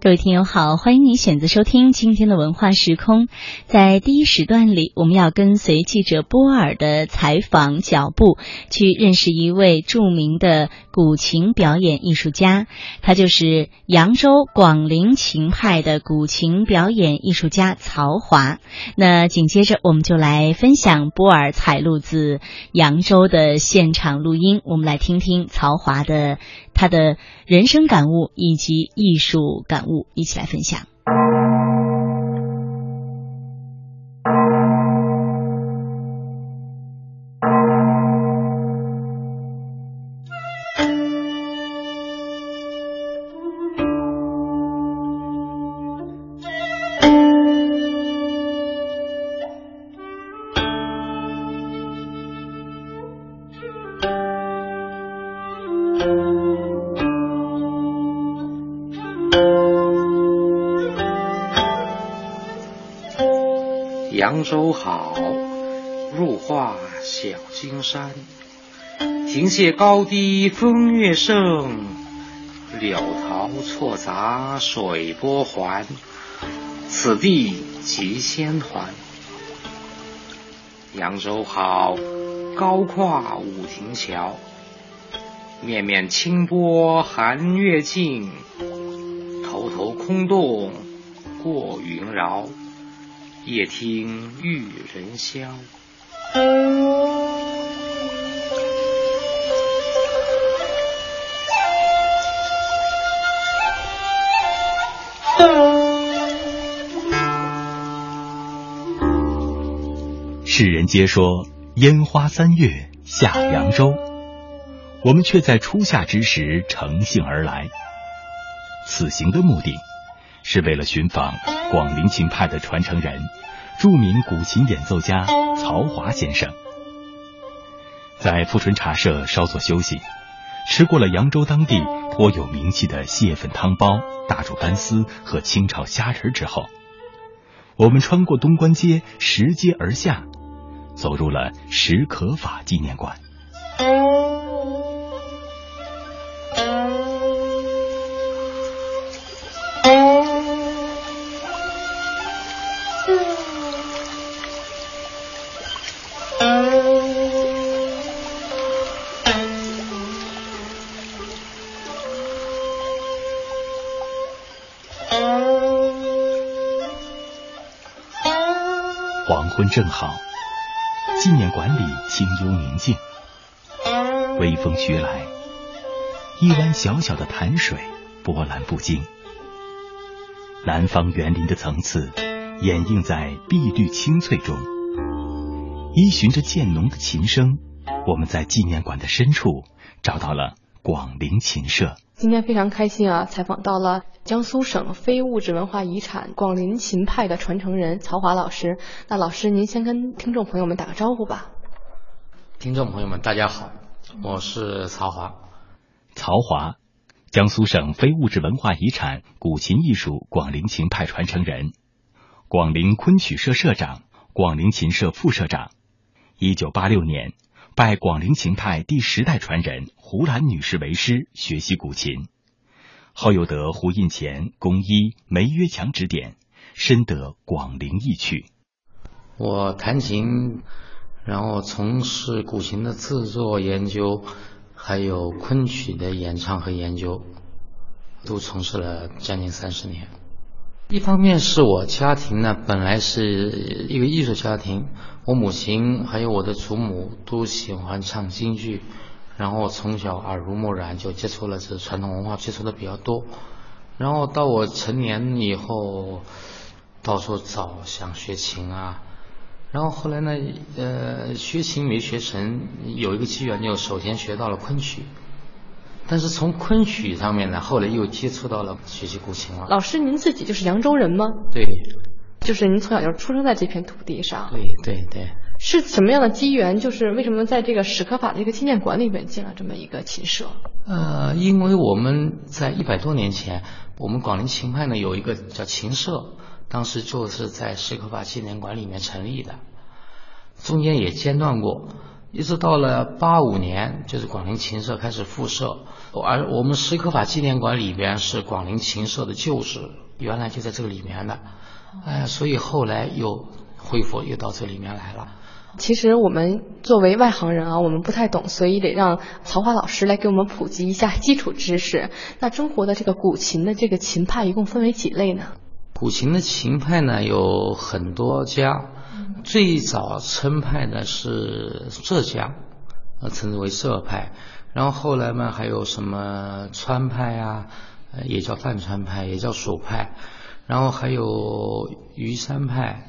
各位听友好，欢迎您选择收听今天的文化时空。在第一时段里，我们要跟随记者波尔的采访脚步，去认识一位著名的古琴表演艺术家，他就是扬州广陵琴派的古琴表演艺术家曹华。那紧接着，我们就来分享波尔采录自扬州的现场录音，我们来听听曹华的他的人生感悟以及艺术感悟。一起来分享。扬州好，入画小金山。亭榭高低风月盛，柳桃错杂水波环。此地即仙团。扬州好，高跨五亭桥。面面清波寒月静，头头空洞过云饶。夜听玉人箫。世人皆说烟花三月下扬州，我们却在初夏之时乘兴而来。此行的目的。是为了寻访广陵琴派的传承人，著名古琴演奏家曹华先生。在富春茶社稍作休息，吃过了扬州当地颇有名气的蟹粉汤包、大煮干丝和清炒虾仁之后，我们穿过东关街，拾阶而下，走入了史可法纪念馆。正好，纪念馆里清幽宁静，微风徐来，一湾小小的潭水波澜不惊。南方园林的层次掩映在碧绿青翠中，依循着渐浓的琴声，我们在纪念馆的深处找到了广陵琴社。今天非常开心啊，采访到了江苏省非物质文化遗产广陵琴派的传承人曹华老师。那老师，您先跟听众朋友们打个招呼吧。听众朋友们，大家好，我是曹华。曹华，江苏省非物质文化遗产古琴艺术广陵琴派传承人，广陵昆曲社社长，广陵琴社副社长。一九八六年。拜广陵琴派第十代传人胡兰女士为师学习古琴，后又得胡应乾、龚一、梅约强指点，深得广陵意趣。我弹琴，然后从事古琴的制作研究，还有昆曲的演唱和研究，都从事了将近三十年。一方面是我家庭呢，本来是一个艺术家庭，我母亲还有我的祖母都喜欢唱京剧，然后从小耳濡目染就接触了这传统文化，接触的比较多。然后到我成年以后，到处找想学琴啊，然后后来呢，呃，学琴没学成，有一个机缘就首先学到了昆曲。但是从昆曲上面呢，后来又接触到了学习古琴了。老师，您自己就是扬州人吗？对，就是您从小就出生在这片土地上。对对对。是什么样的机缘？就是为什么在这个史可法的一个纪念馆里面建了这么一个琴社？呃，因为我们在一百多年前，我们广陵琴派呢有一个叫琴社，当时就是在史可法纪念馆里面成立的，中间也间断过。一直到了八五年，就是广陵琴社开始复社，而我们史可法纪念馆里边是广陵琴社的旧址，原来就在这个里面的，哎，所以后来又恢复，又到这里面来了。其实我们作为外行人啊，我们不太懂，所以得让曹华老师来给我们普及一下基础知识。那中国的这个古琴的这个琴派一共分为几类呢？古琴的琴派呢有很多家，最早称派的是浙江，呃，称之为浙派。然后后来嘛，还有什么川派啊，也叫泛川派，也叫蜀派。然后还有虞山派。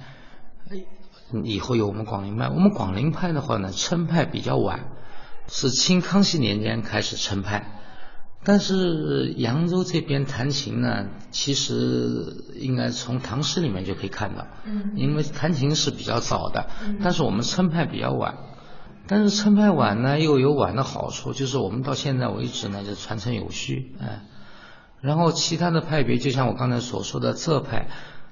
以后有我们广陵派，我们广陵派的话呢，称派比较晚，是清康熙年间开始称派。但是扬州这边弹琴呢，其实应该从唐诗里面就可以看到，嗯，因为弹琴是比较早的，但是我们称派比较晚。但是称派晚呢，又有晚的好处，就是我们到现在为止呢，就传承有序，哎。然后其他的派别，就像我刚才所说的浙派。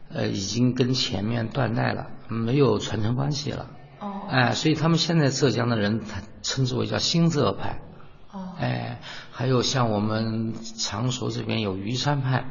呃，已经跟前面断代了，没有传承关系了。哦，哎，所以他们现在浙江的人，他称之为叫新浙派。哦，哎，还有像我们常熟这边有虞山派。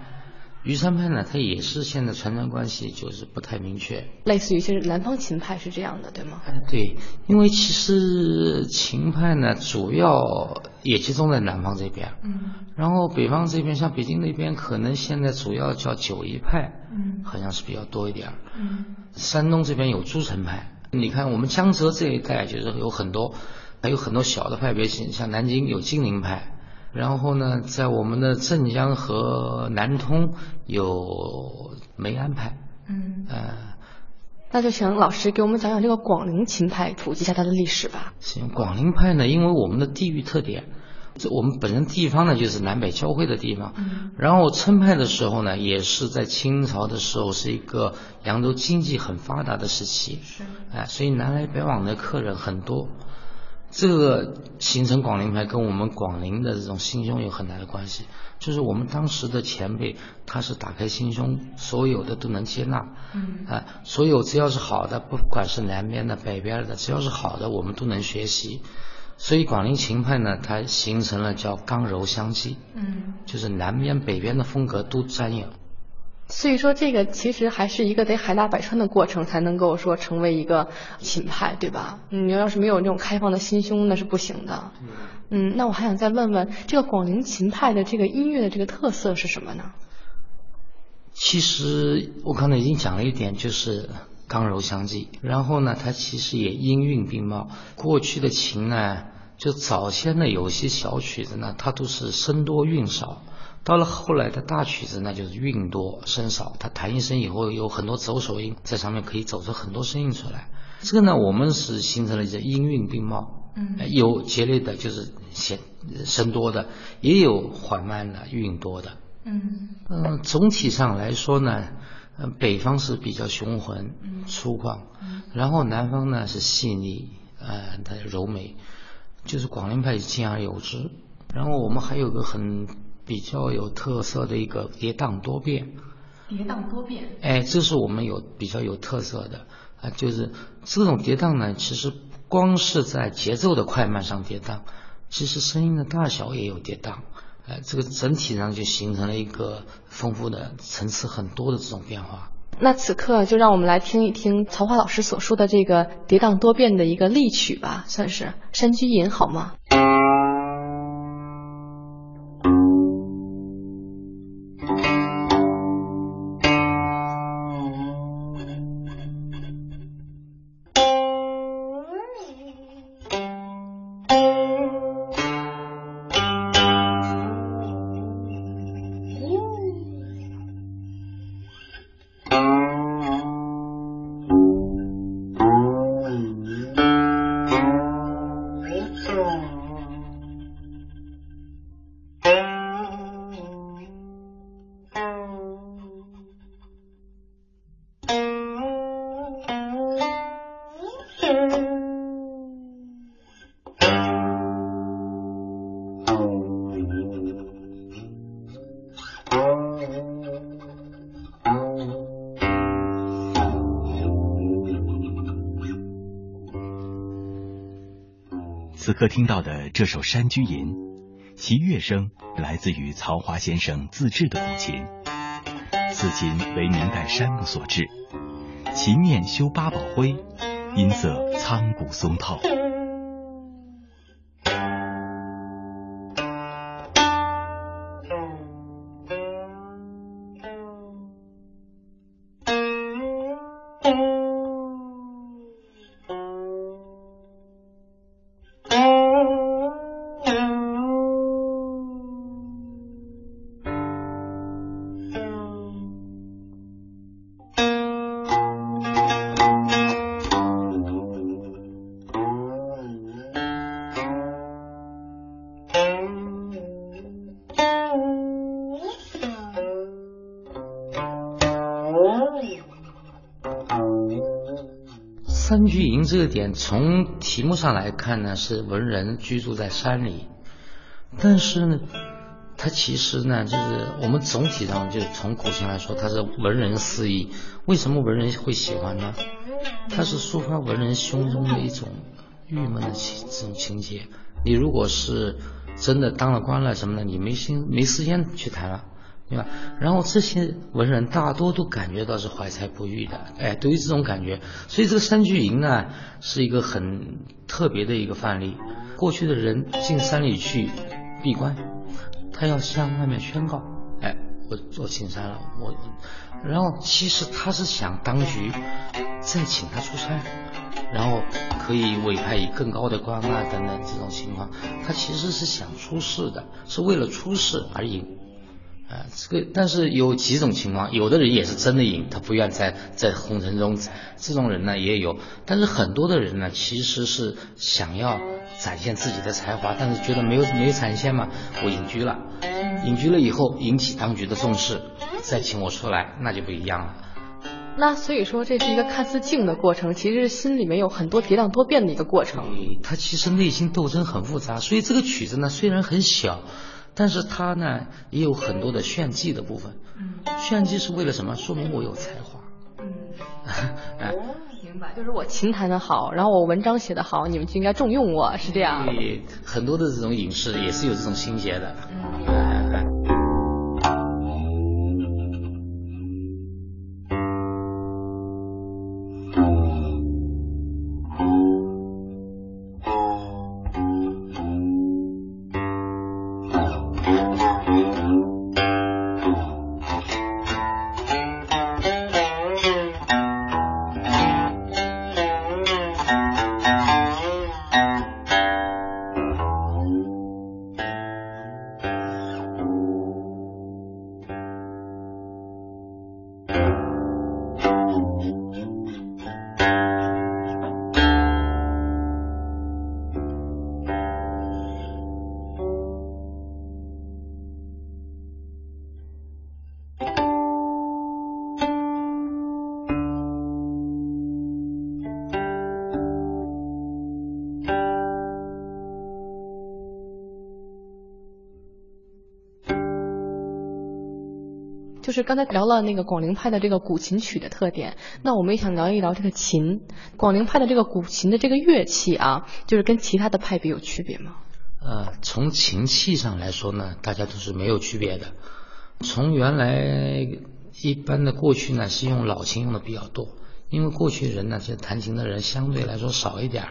虞山派呢，它也是现在传承关系就是不太明确，类似于就是南方琴派是这样的，对吗？哎对，因为其实琴派呢，主要也集中在南方这边，嗯，然后北方这边像北京那边，可能现在主要叫九一派，嗯，好像是比较多一点，嗯，山东这边有诸城派，你看我们江浙这一带就是有很多，还有很多小的派别，像像南京有金陵派。然后呢，在我们的镇江和南通有梅安派。嗯。呃，那就请老师给我们讲讲这个广陵琴派，普及一下它的历史吧。行，广陵派呢，因为我们的地域特点，这我们本身地方呢就是南北交汇的地方。嗯。然后称派的时候呢，也是在清朝的时候是一个扬州经济很发达的时期。是。哎，所以南来北往的客人很多。这个形成广陵派跟我们广陵的这种心胸有很大的关系，就是我们当时的前辈他是打开心胸，所有的都能接纳，嗯，啊，所有只要是好的，不管是南边的、北边的，只要是好的，我们都能学习。所以广陵琴派呢，它形成了叫刚柔相济，嗯，就是南边、北边的风格都沾有。所以说，这个其实还是一个得海纳百川的过程，才能够说成为一个琴派，对吧？你要是没有那种开放的心胸，那是不行的。嗯，那我还想再问问，这个广陵琴派的这个音乐的这个特色是什么呢？其实我刚才已经讲了一点，就是刚柔相济。然后呢，它其实也音韵并茂。过去的琴呢，就早先的有些小曲子呢，它都是声多韵少。到了后来的大曲子，那就是韵多声少。他弹一声以后，有很多走手音在上面，可以走出很多声音出来。这个呢，我们是形成了一个音韵并茂，嗯，有节律的，就是弦声多的，也有缓慢的韵多的，嗯嗯。总体上来说呢，嗯，北方是比较雄浑粗犷，然后南方呢是细腻，呃，它柔美，就是广陵派兼而有之。然后我们还有个很。比较有特色的一个跌宕多变，跌宕多变，哎，这是我们有比较有特色的啊，就是这种跌宕呢，其实光是在节奏的快慢上跌宕，其实声音的大小也有跌宕，哎，这个整体上就形成了一个丰富的层次很多的这种变化。那此刻就让我们来听一听曹华老师所说的这个跌宕多变的一个例曲吧，算是《山居吟》好吗？可听到的这首《山居吟》，其乐声来自于曹华先生自制的古琴。此琴为明代山木所制，琴面修八宝灰，音色苍古松透。这个点从题目上来看呢，是文人居住在山里，但是呢，它其实呢，就是我们总体上就从古琴来说，它是文人肆意。为什么文人会喜欢呢？它是抒发文人胸中的一种郁闷的情这种情节。你如果是真的当了官了什么的，你没心没时间去弹了。对吧？然后这些文人大多都感觉到是怀才不遇的，哎，对于这种感觉。所以这个山居吟呢，是一个很特别的一个范例。过去的人进山里去闭关，他要向外面宣告，哎，我我进山了，我。然后其实他是想当局再请他出山，然后可以委派以更高的官啊等等这种情况。他其实是想出世的，是为了出世而吟。啊，这个但是有几种情况，有的人也是真的赢，他不愿在在红尘中，这种人呢也有。但是很多的人呢，其实是想要展现自己的才华，但是觉得没有没有展现嘛，我隐居了，隐居了以后引起当局的重视，再请我出来，那就不一样了。那所以说这是一个看似静的过程，其实心里面有很多跌宕多变的一个过程。他其实内心斗争很复杂，所以这个曲子呢虽然很小。但是他呢，也有很多的炫技的部分。嗯，炫技是为了什么？说明我有才华。嗯，哎，明白，就是我琴弹的好，然后我文章写的好，你们就应该重用我，是这样。对，很多的这种影视也是有这种情节的。嗯。是刚才聊了那个广陵派的这个古琴曲的特点，那我们也想聊一聊这个琴。广陵派的这个古琴的这个乐器啊，就是跟其他的派别有区别吗？呃，从琴器上来说呢，大家都是没有区别的。从原来一般的过去呢，是用老琴用的比较多，因为过去人呢，其实弹琴的人相对来说少一点，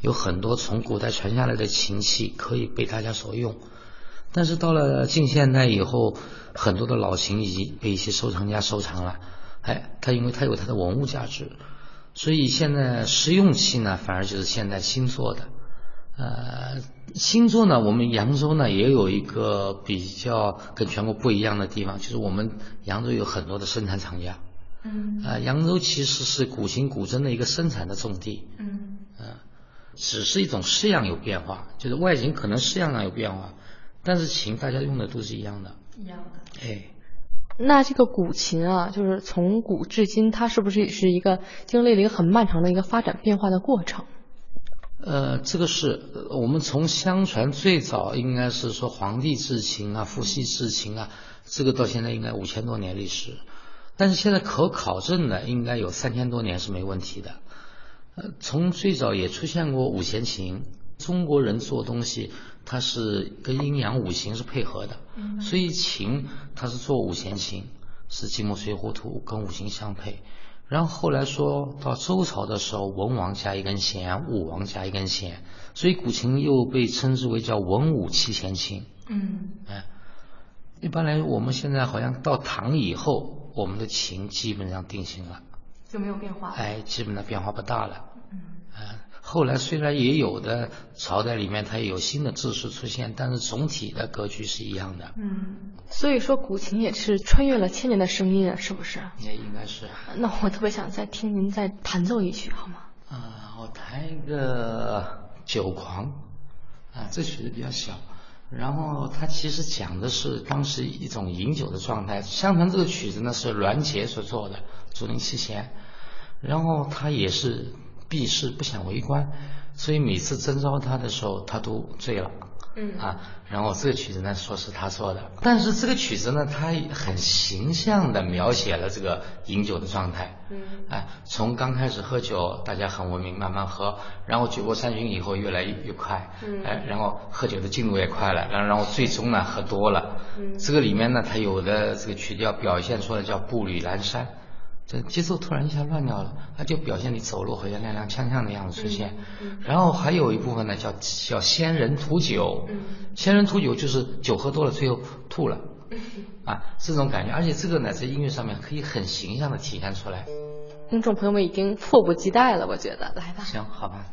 有很多从古代传下来的琴器可以被大家所用。但是到了近现代以后，很多的老琴已经被一些收藏家收藏了，哎，它因为它有它的文物价值，所以现在实用器呢，反而就是现在新做的。呃，新做呢，我们扬州呢也有一个比较跟全国不一样的地方，就是我们扬州有很多的生产厂家。嗯。啊，扬州其实是古琴古筝的一个生产的重地。嗯。啊，只是一种式样有变化，就是外形可能式样上有变化。但是琴大家用的都是一样的，一样的。哎，那这个古琴啊，就是从古至今，它是不是也是一个经历了一个很漫长的一个发展变化的过程？呃，这个是我们从相传最早应该是说皇帝制琴啊，伏羲制琴啊，这个到现在应该五千多年历史，但是现在可考证的应该有三千多年是没问题的。呃，从最早也出现过五弦琴。中国人做东西，它是跟阴阳五行是配合的，所以琴它是做五弦琴，是金木水火土跟五行相配。然后后来说到周朝的时候，文王加一根弦，武王加一根弦，所以古琴又被称之为叫文武七弦琴。嗯，哎，一般来我们现在好像到唐以后，我们的琴基本上定型了，就没有变化。哎，基本上变化不大了。嗯，后来虽然也有的朝代里面它也有新的制式出现，但是总体的格局是一样的。嗯，所以说古琴也是穿越了千年的声音啊，是不是？也应该是。那我特别想再听您再弹奏一曲，好吗？啊，我弹一个《酒狂》啊，这曲子比较小。然后它其实讲的是当时一种饮酒的状态。相传这个曲子呢是栾杰所做的，竹林七贤。然后它也是避世不想为官，所以每次征召他的时候，他都醉了。嗯啊，然后这个曲子呢说是他做的，但是这个曲子呢，它很形象的描写了这个饮酒的状态。嗯，哎，从刚开始喝酒，大家很文明，慢慢喝，然后酒过三巡以后越来越越快。嗯，哎，然后喝酒的进度也快了，然后然后最终呢喝多了。嗯，这个里面呢，它有的这个曲调表现出来叫步履阑珊。这节奏突然一下乱掉了，它就表现你走路好像踉踉跄跄的样子出现。然后还有一部分呢，叫叫仙人吐酒。仙人吐酒就是酒喝多了，最后吐了。啊，这种感觉，而且这个呢，在音乐上面可以很形象的体现出来。听众朋友们已经迫不及待了，我觉得，来吧。行，好吧。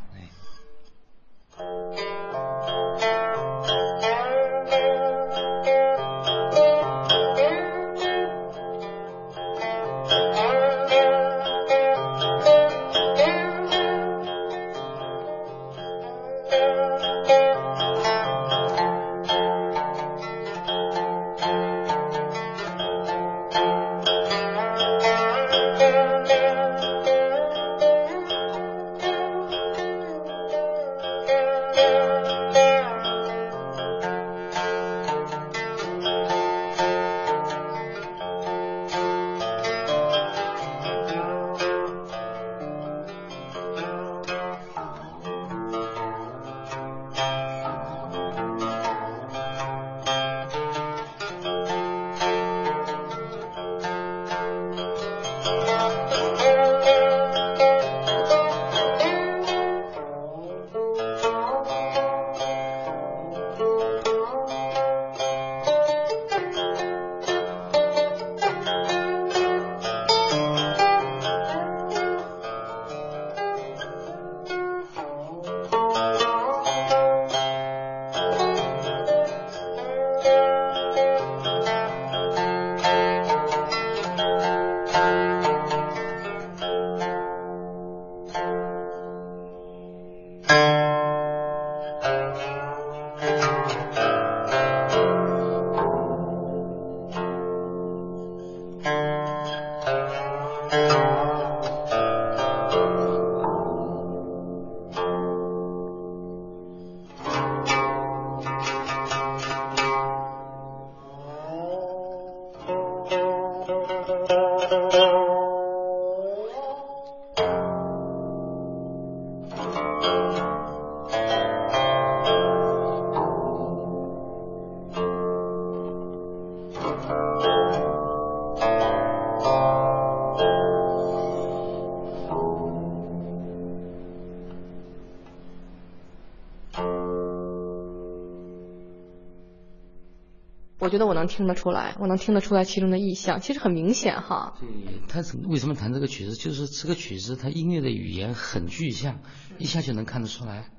觉得我能听得出来，我能听得出来其中的意象，其实很明显哈。对，他为什么弹这个曲子？就是这个曲子，它音乐的语言很具象，一下就能看得出来。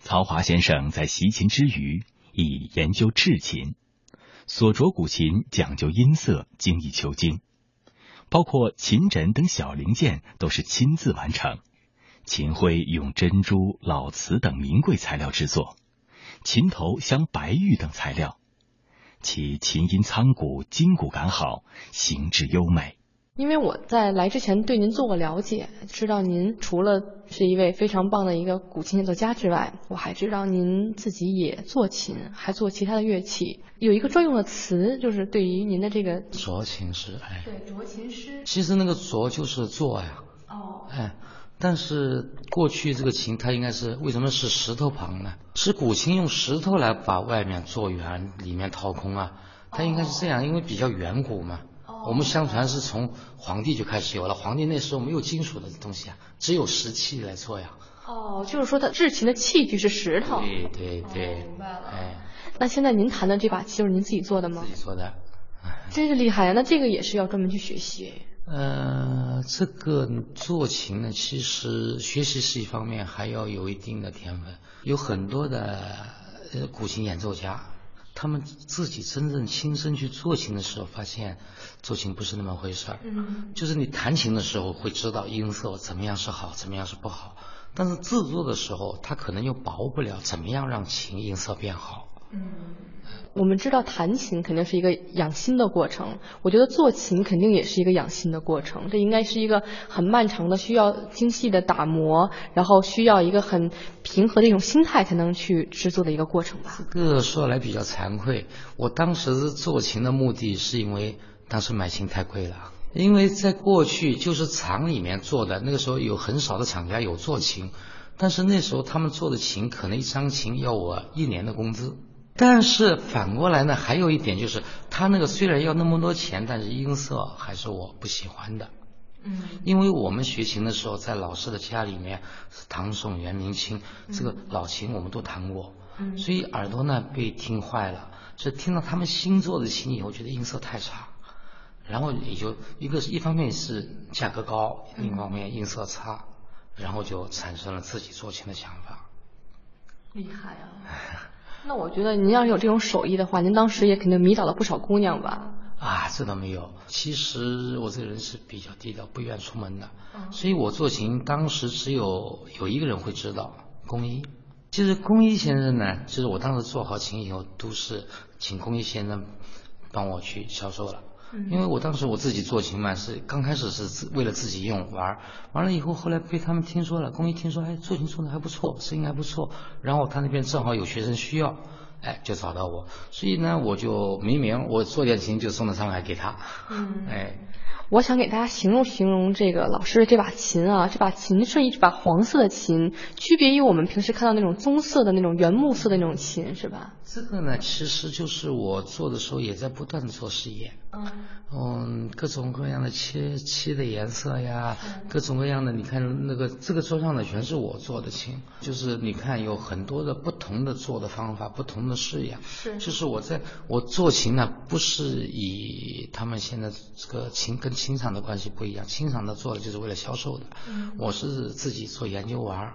曹华先生在习琴之余，以研究制琴，所着古琴讲究音色，精益求精，包括琴枕等小零件都是亲自完成。琴徽用珍珠、老瓷等名贵材料制作，琴头镶白玉等材料。其琴音苍古，筋骨感好，形制优美。因为我在来之前对您做过了解，知道您除了是一位非常棒的一个古琴演奏家之外，我还知道您自己也做琴，还做其他的乐器。有一个专用的词，就是对于您的这个斫琴师，哎，对，斫琴师。其实那个斫就是做呀，哦，哎，但是过去这个琴它应该是为什么是石头旁呢？是古琴用石头来把外面做圆，里面掏空啊？它应该是这样，因为比较远古嘛。我们相传是从皇帝就开始有了，皇帝那时候没有金属的东西啊，只有石器来做呀。哦，就是说它制琴的器具是石头。对对对。明白了。哎，那现在您弹的这把琴就是您自己做的吗？自己做的。真是厉害呀！那这个也是要专门去学习。呃，这个做琴呢，其实学习是一方面，还要有一定的天分。有很多的呃古琴演奏家，他们自己真正亲身去做琴的时候，发现做琴不是那么回事儿。嗯。就是你弹琴的时候会知道音色怎么样是好，怎么样是不好，但是制作的时候，他可能又把握不了怎么样让琴音色变好。嗯。我们知道弹琴肯定是一个养心的过程，我觉得做琴肯定也是一个养心的过程。这应该是一个很漫长的，需要精细的打磨，然后需要一个很平和的一种心态才能去制作的一个过程吧。这个说来比较惭愧，我当时做琴的目的是因为当时买琴太贵了，因为在过去就是厂里面做的，那个时候有很少的厂家有做琴，但是那时候他们做的琴可能一张琴要我一年的工资。但是反过来呢，还有一点就是，他那个虽然要那么多钱，但是音色还是我不喜欢的。嗯，因为我们学琴的时候，在老师的家里面，唐宋元明清这个老琴我们都弹过，嗯，所以耳朵呢被听坏了。所以听到他们新做的琴以后，觉得音色太差，然后也就一个是一方面是价格高，另一方面音色差，然后就产生了自己做琴的想法。厉害啊！那我觉得您要是有这种手艺的话，您当时也肯定迷倒了不少姑娘吧？啊，这倒没有。其实我这个人是比较低调，不愿出门的。所以我做琴当时只有有一个人会知道，工一。其实工一先生呢，就是我当时做好琴以后，都是请工一先生帮我去销售了。因为我当时我自己做琴嘛，是刚开始是自为了自己用玩，完了以后后来被他们听说了，工艺听说，哎，做琴做的还不错，声音还不错，然后他那边正好有学生需要，哎，就找到我，所以呢，我就明明我做点琴就送到上海给他，嗯，哎。我想给大家形容形容这个老师的这把琴啊，这把琴是一把黄色的琴，区别于我们平时看到那种棕色的那种原木色的那种琴，是吧？这个呢，其实就是我做的时候也在不断的做实验，嗯，嗯，各种各样的漆漆的颜色呀，各种各样的，你看那个这个桌上的全是我做的琴，就是你看有很多的不同的做的方法，不同的式样，是，就是我在我做琴呢，不是以他们现在这个琴跟琴厂的关系不一样，琴厂的做的就是为了销售的，嗯。我是自己做研究玩儿，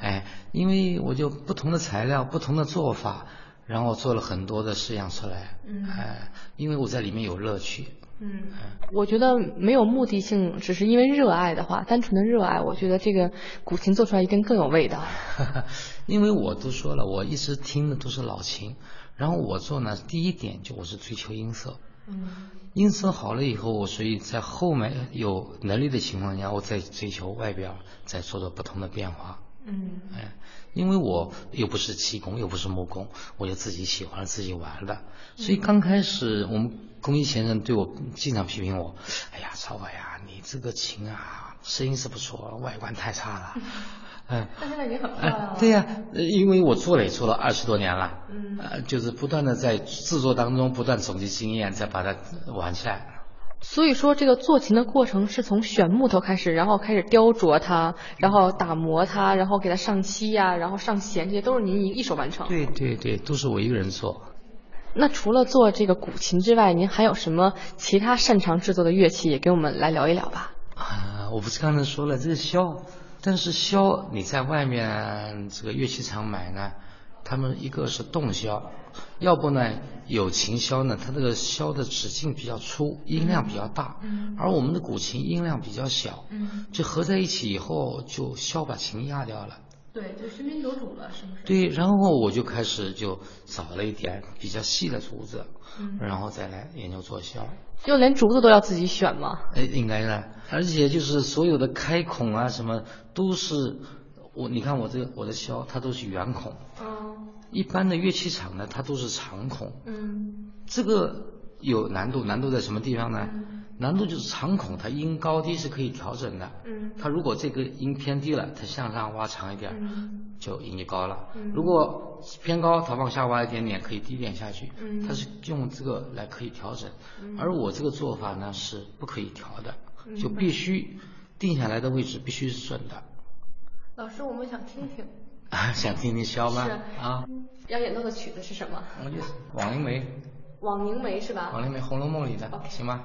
哎，因为我就不同的材料，不同的做法，然后做了很多的试样出来，哎，因为我在里面有乐趣。嗯，我觉得没有目的性，只是因为热爱的话，单纯的热爱，我觉得这个古琴做出来一定更有味道。因为我都说了，我一直听的都是老琴，然后我做呢，第一点就我是追求音色。嗯，音色好了以后，我所以在后面有能力的情况下，我再追求外表，再做做不同的变化。嗯，哎，因为我又不是气功，又不是木工，我就自己喜欢自己玩的，所以刚开始我们工艺先生对我经常批评我，哎呀，曹伟啊，你这个琴啊，声音是不错，外观太差了。嗯，但现在已经很漂亮了。对呀，因为我做了也做了二十多年了，嗯，呃，就是不断的在制作当中不断总结经验，再把它完善。所以说，这个做琴的过程是从选木头开始，然后开始雕琢它，然后打磨它，然后给它上漆呀，然后上弦，这些都是您一一手完成。对对对，都是我一个人做。那除了做这个古琴之外，您还有什么其他擅长制作的乐器，也给我们来聊一聊吧？啊，我不是刚才说了，这是箫。但是箫你在外面这个乐器厂买呢，他们一个是洞箫，要不呢有琴箫呢，它这个箫的直径比较粗，音量比较大，而我们的古琴音量比较小，就合在一起以后就箫把琴压掉了。对，就喧宾夺主了，是不是？对，然后我就开始就找了一点比较细的竹子，然后再来研究做箫。就连竹子都要自己选吗？哎，应该的，而且就是所有的开孔啊什么都是我，你看我这个我的箫它都是圆孔，嗯，一般的乐器厂呢它都是长孔，嗯，这个有难度，难度在什么地方呢？难度就是长孔，它音高低是可以调整的。嗯它如果这个音偏低了，它向上挖长一点，嗯就音就高了。嗯如果偏高，它往下挖一点点，可以低点下去。嗯它是用这个来可以调整。嗯而我这个做法呢是不可以调的，嗯就必须定下来的位置必须是准的。老师，我们想听听，想听听肖吗？啊，要演奏的曲子是什么？我就是枉凝眉，枉凝眉是吧？枉凝眉《红楼梦》里的行吗？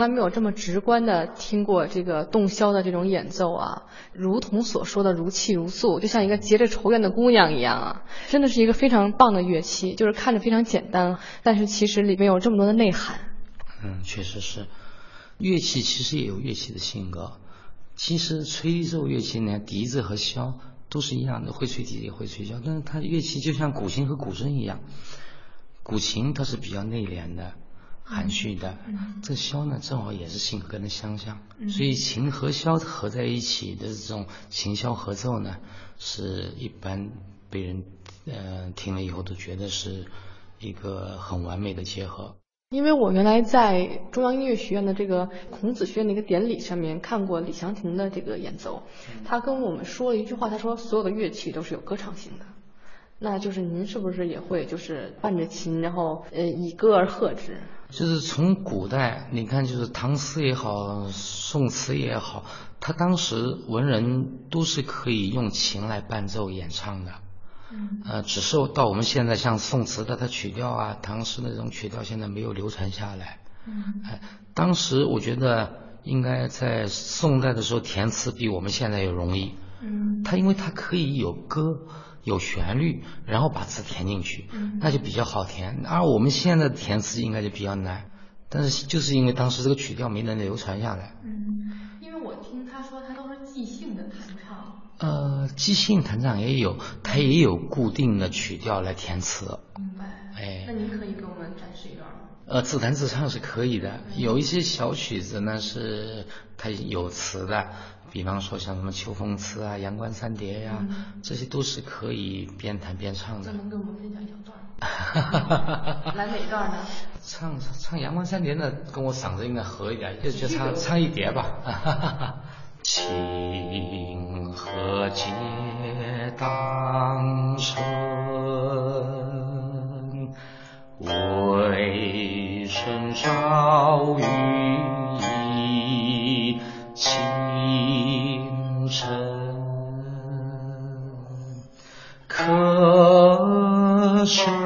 从来没有这么直观的听过这个洞箫的这种演奏啊，如同所说的如泣如诉，就像一个结着愁怨的姑娘一样啊，真的是一个非常棒的乐器，就是看着非常简单，但是其实里面有这么多的内涵。嗯，确实是。乐器其实也有乐器的性格。其实吹奏乐器呢，笛子和箫都是一样的，会吹笛子也会吹箫，但是它乐器就像古琴和古筝一样，古琴它是比较内敛的。含蓄的，这箫呢正好也是性格的相像，所以琴和箫合在一起的这种琴箫合奏呢，是一般被人呃听了以后都觉得是一个很完美的结合。因为我原来在中央音乐学院的这个孔子学院的一个典礼上面看过李祥霆的这个演奏，他跟我们说了一句话，他说所有的乐器都是有歌唱性的。那就是您是不是也会就是伴着琴，然后呃以歌而和之？就是从古代，你看，就是唐诗也好，宋词也好，他当时文人都是可以用琴来伴奏演唱的。嗯，呃，只是到我们现在，像宋词的它曲调啊，唐诗的这种曲调，现在没有流传下来。嗯，哎，当时我觉得应该在宋代的时候填词比我们现在要容易。嗯，它因为它可以有歌。有旋律，然后把词填进去，嗯、那就比较好填。而我们现在的填词应该就比较难，但是就是因为当时这个曲调没能流传下来。嗯，因为我听他说他都是即兴的弹唱。呃，即兴弹唱也有，他也有固定的曲调来填词。明白。哎。那您可以给我们展示一段吗？呃，自弹自唱是可以的，有一些小曲子呢是它有词的，比方说像什么《秋风词》啊、《阳关三叠》呀，这些都是可以边弹边唱的。能给我们分享一小段？来哪段呢？唱唱《阳关三叠》呢，跟我嗓子应该合一点，就就唱唱一叠吧。清河街当春，为生朝雨浥轻尘，可是。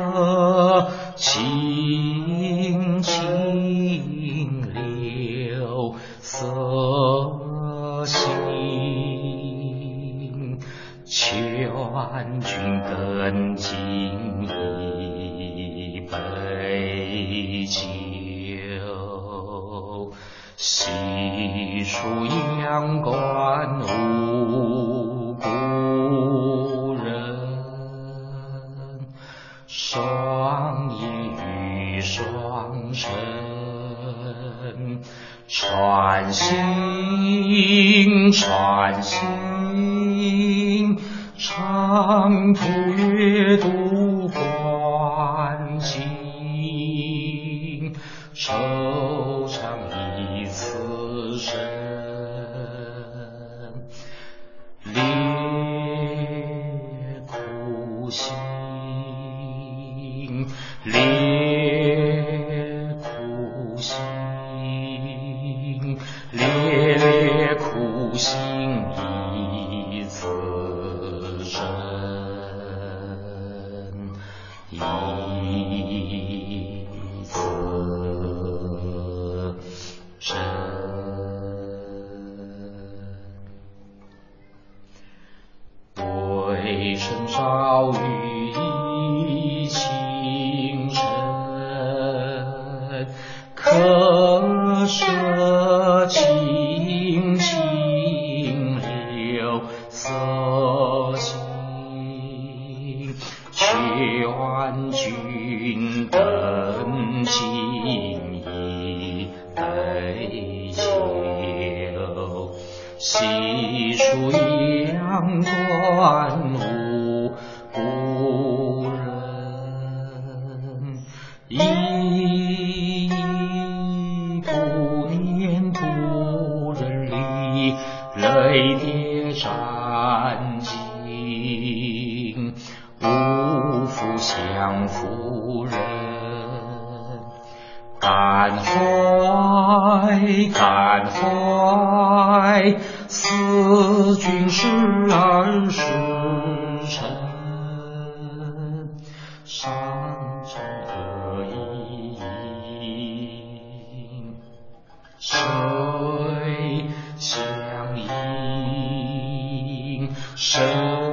生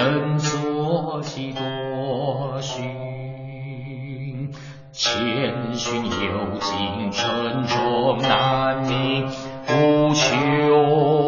能作几多寻？千寻有尽，沉着难觅无穷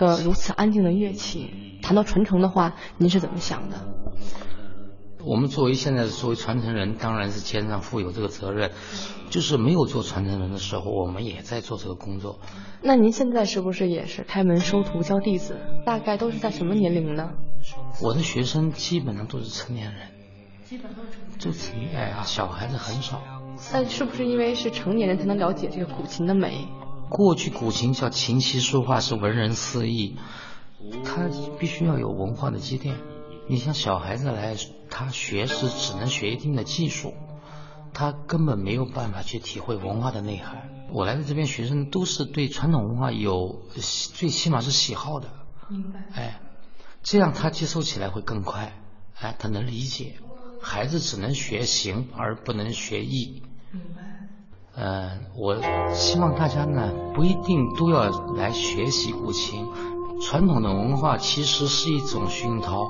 个如此安静的乐器，谈到传承的话，您是怎么想的？我们作为现在作为传承人，当然是肩上负有这个责任。就是没有做传承人的时候，我们也在做这个工作。那您现在是不是也是开门收徒教弟子？大概都是在什么年龄呢？我的学生基本上都是成年人，基本都是成年哎呀，小孩子很少。那是不是因为是成年人才能了解这个古琴的美？过去古琴叫琴棋书画是文人四艺，他必须要有文化的积淀。你像小孩子来，他学是只能学一定的技术，他根本没有办法去体会文化的内涵。我来的这边学生都是对传统文化有最起码是喜好的，明白。哎，这样他接受起来会更快，哎，他能理解。孩子只能学形而不能学艺。明白。呃，我希望大家呢不一定都要来学习古琴，传统的文化其实是一种熏陶。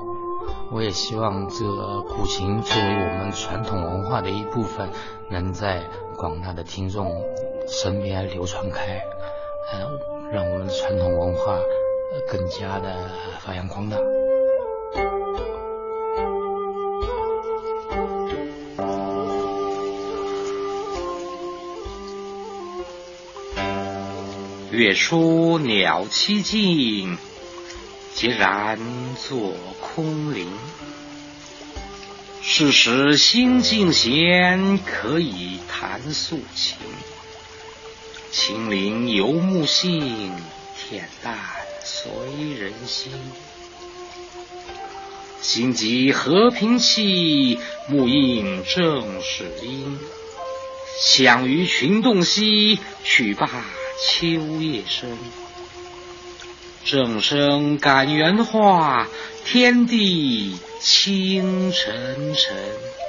我也希望这个古琴作为我们传统文化的一部分，能在广大的听众身边流传开，呃，让我们的传统文化更加的发扬光大。月出鸟栖静，孑然作空灵。是时心境闲，可以弹素琴。清灵游木性，恬淡随人心。心急和平气，木应正是音。响于群洞悉，曲罢秋夜深。正生感元化，天地清沉沉。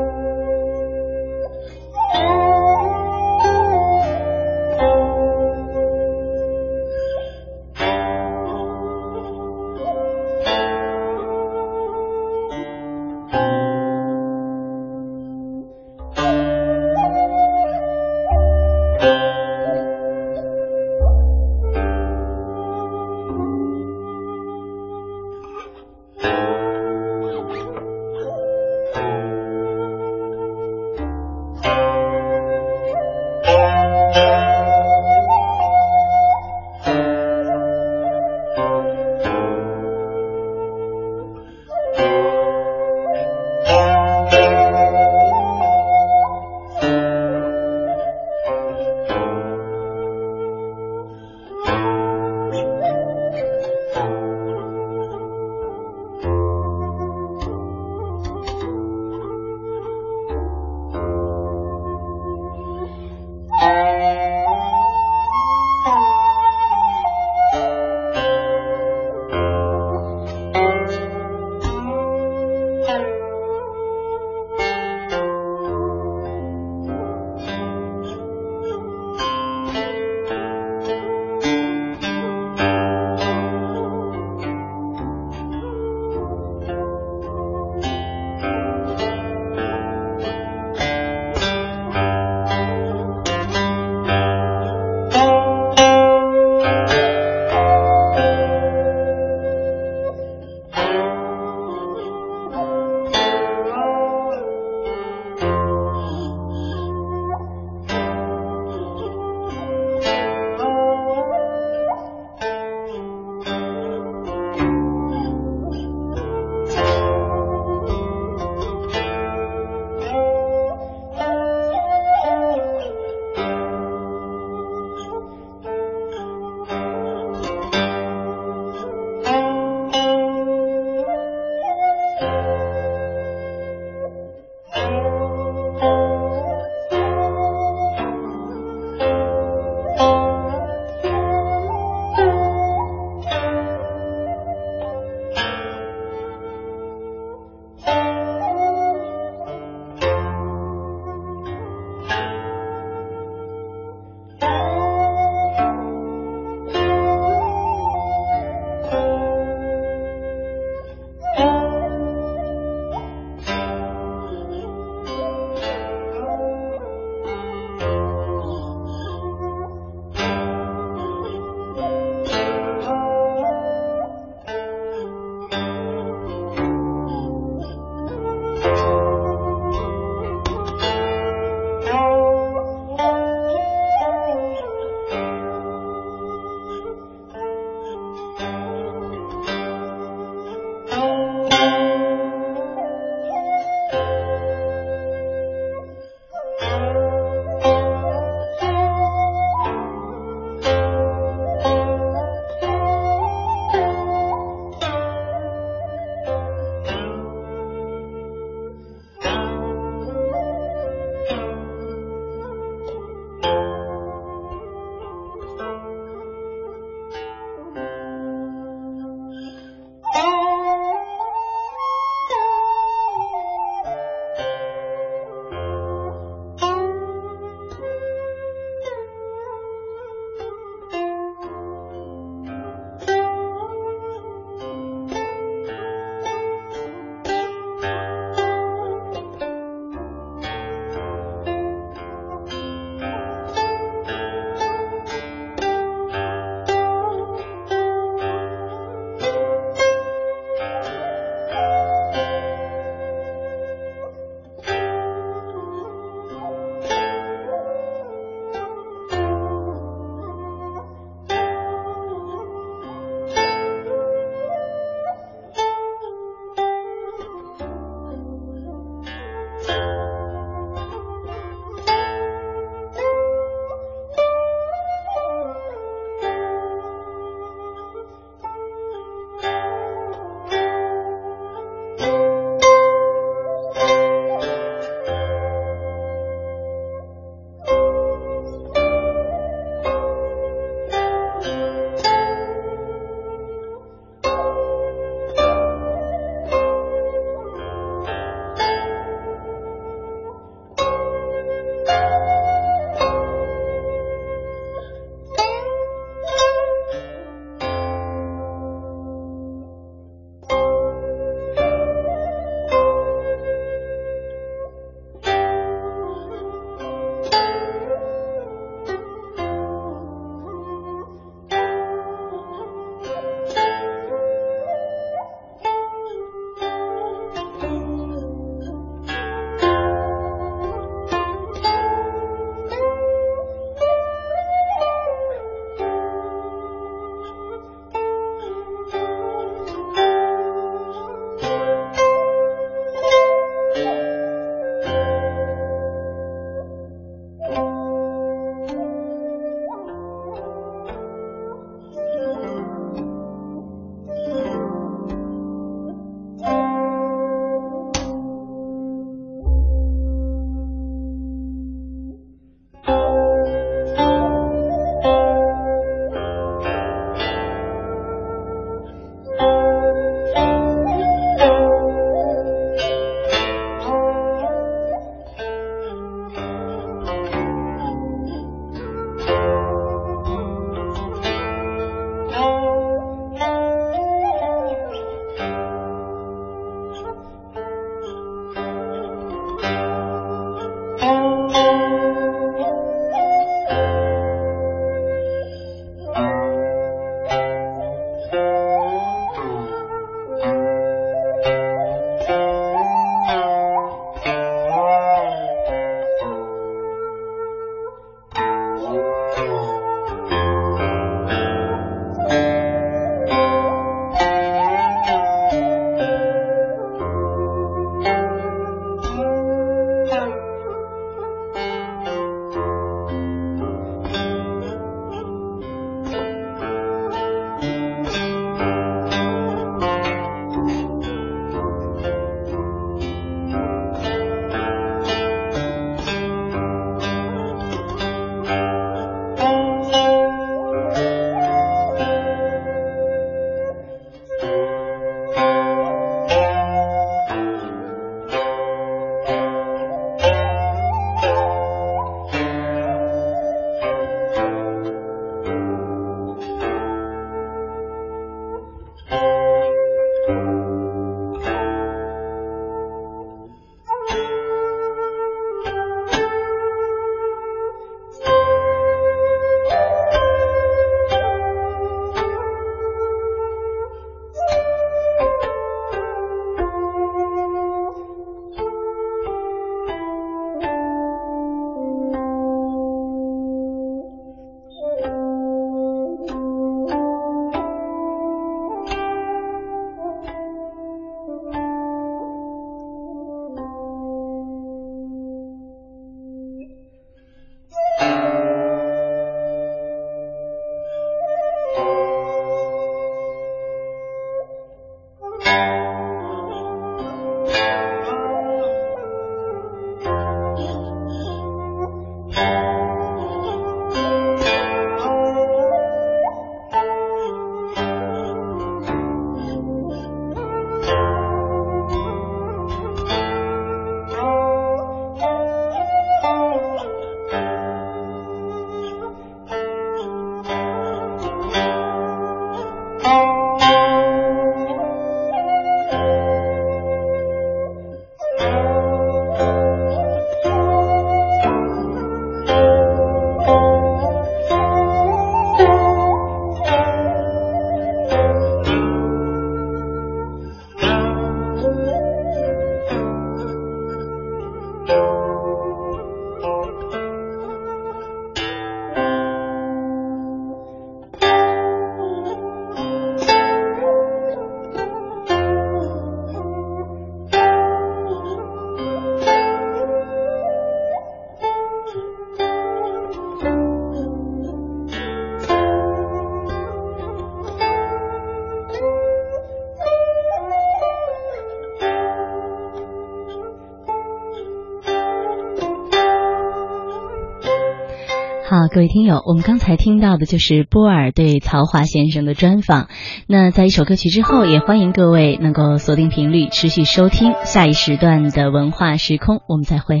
各位听友，我们刚才听到的就是波尔对曹华先生的专访。那在一首歌曲之后，也欢迎各位能够锁定频率，持续收听下一时段的文化时空。我们再会。